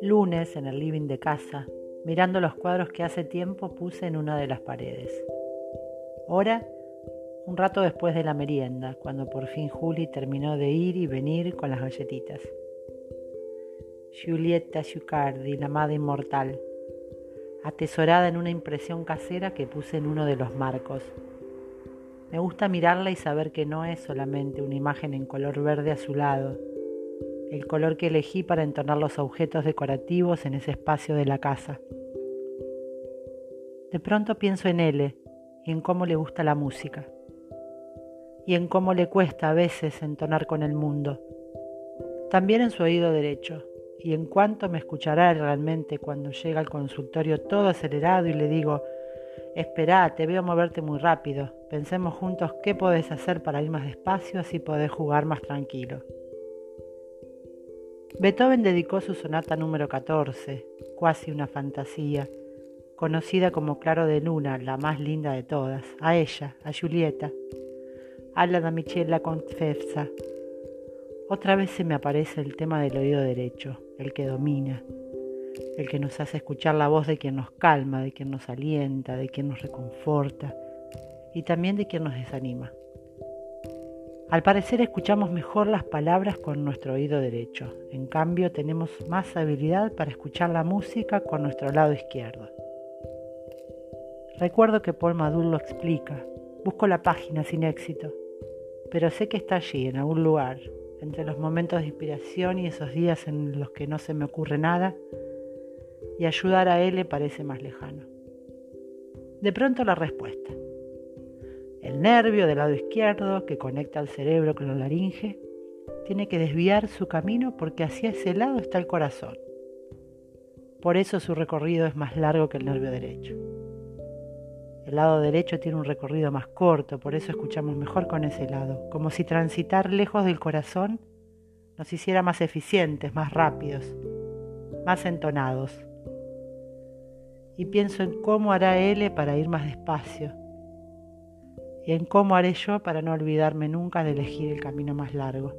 Lunes en el living de casa, mirando los cuadros que hace tiempo puse en una de las paredes. Hora, un rato después de la merienda, cuando por fin Juli terminó de ir y venir con las galletitas. Giulietta Giucardi, la madre inmortal, atesorada en una impresión casera que puse en uno de los marcos. Me gusta mirarla y saber que no es solamente una imagen en color verde azulado, el color que elegí para entonar los objetos decorativos en ese espacio de la casa. De pronto pienso en él y en cómo le gusta la música y en cómo le cuesta a veces entonar con el mundo. También en su oído derecho y en cuánto me escuchará realmente cuando llega al consultorio todo acelerado y le digo, espera, te veo moverte muy rápido, pensemos juntos qué podés hacer para ir más despacio así podés jugar más tranquilo. Beethoven dedicó su sonata número 14, cuasi una fantasía, conocida como Claro de Luna, la más linda de todas, a ella, a Julieta, a la Michela Confessa. Otra vez se me aparece el tema del oído derecho, el que domina, el que nos hace escuchar la voz de quien nos calma, de quien nos alienta, de quien nos reconforta y también de quien nos desanima. Al parecer escuchamos mejor las palabras con nuestro oído derecho, en cambio tenemos más habilidad para escuchar la música con nuestro lado izquierdo. Recuerdo que Paul Maduro lo explica, busco la página sin éxito, pero sé que está allí, en algún lugar, entre los momentos de inspiración y esos días en los que no se me ocurre nada, y ayudar a él le parece más lejano. De pronto la respuesta. El nervio del lado izquierdo que conecta al cerebro con la laringe tiene que desviar su camino porque hacia ese lado está el corazón. Por eso su recorrido es más largo que el nervio derecho. El lado derecho tiene un recorrido más corto, por eso escuchamos mejor con ese lado, como si transitar lejos del corazón nos hiciera más eficientes, más rápidos, más entonados. Y pienso en cómo hará L para ir más despacio, y en cómo haré yo para no olvidarme nunca de elegir el camino más largo.